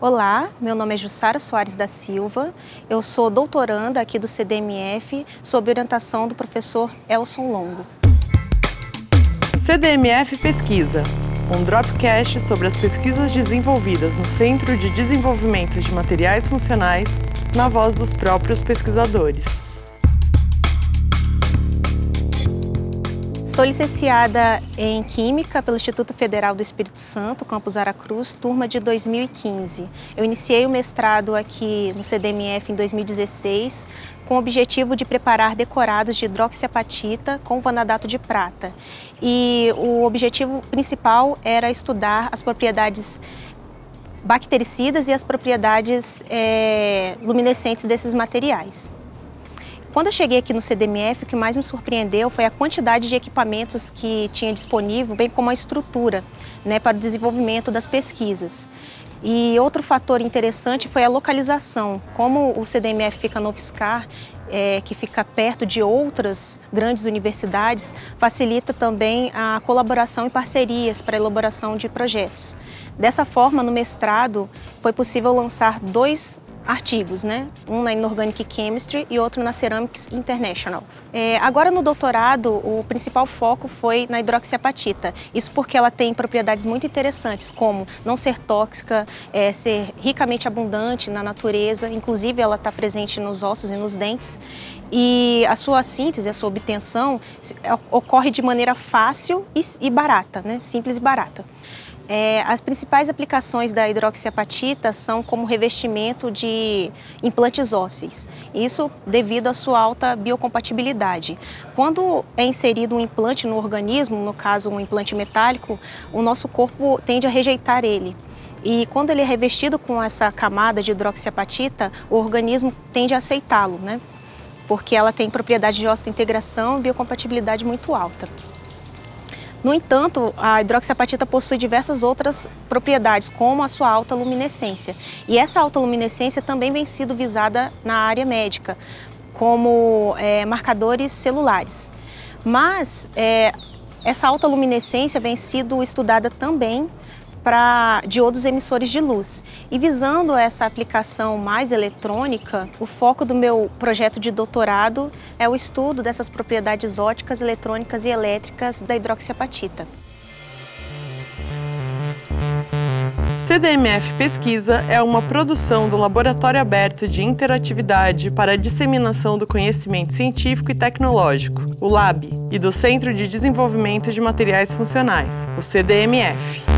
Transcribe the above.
Olá, meu nome é Jussara Soares da Silva, eu sou doutoranda aqui do CDMF sob orientação do professor Elson Longo. CDMF Pesquisa, um dropcast sobre as pesquisas desenvolvidas no Centro de Desenvolvimento de Materiais Funcionais, na voz dos próprios pesquisadores. Sou licenciada em Química pelo Instituto Federal do Espírito Santo, campus Aracruz, turma de 2015. Eu iniciei o mestrado aqui no CDMF em 2016, com o objetivo de preparar decorados de hidroxiapatita com vanadato de prata. E o objetivo principal era estudar as propriedades bactericidas e as propriedades é, luminescentes desses materiais. Quando eu cheguei aqui no CDMF, o que mais me surpreendeu foi a quantidade de equipamentos que tinha disponível, bem como a estrutura né, para o desenvolvimento das pesquisas. E outro fator interessante foi a localização. Como o CDMF fica no UFSCar, é, que fica perto de outras grandes universidades, facilita também a colaboração e parcerias para a elaboração de projetos. Dessa forma, no mestrado, foi possível lançar dois artigos, né? Um na Inorganic Chemistry e outro na Ceramics International. É, agora no doutorado, o principal foco foi na hidroxiapatita. Isso porque ela tem propriedades muito interessantes, como não ser tóxica, é, ser ricamente abundante na natureza, inclusive ela está presente nos ossos e nos dentes. E a sua síntese, a sua obtenção ocorre de maneira fácil e barata, né? simples e barata. É, as principais aplicações da hidroxiapatita são como revestimento de implantes ósseos. Isso devido à sua alta biocompatibilidade. Quando é inserido um implante no organismo, no caso um implante metálico, o nosso corpo tende a rejeitar ele. E quando ele é revestido com essa camada de hidroxiapatita, o organismo tende a aceitá-lo, né? Porque ela tem propriedade de osteointegração e biocompatibilidade muito alta. No entanto, a hidroxiapatita possui diversas outras propriedades, como a sua alta luminescência. E essa alta luminescência também vem sido visada na área médica, como é, marcadores celulares. Mas é, essa alta luminescência vem sido estudada também para diodos emissores de luz. E visando essa aplicação mais eletrônica, o foco do meu projeto de doutorado é o estudo dessas propriedades óticas, eletrônicas e elétricas da hidroxiapatita. CDMF Pesquisa é uma produção do Laboratório Aberto de Interatividade para a Disseminação do Conhecimento Científico e Tecnológico, o LAB, e do Centro de Desenvolvimento de Materiais Funcionais, o CDMF.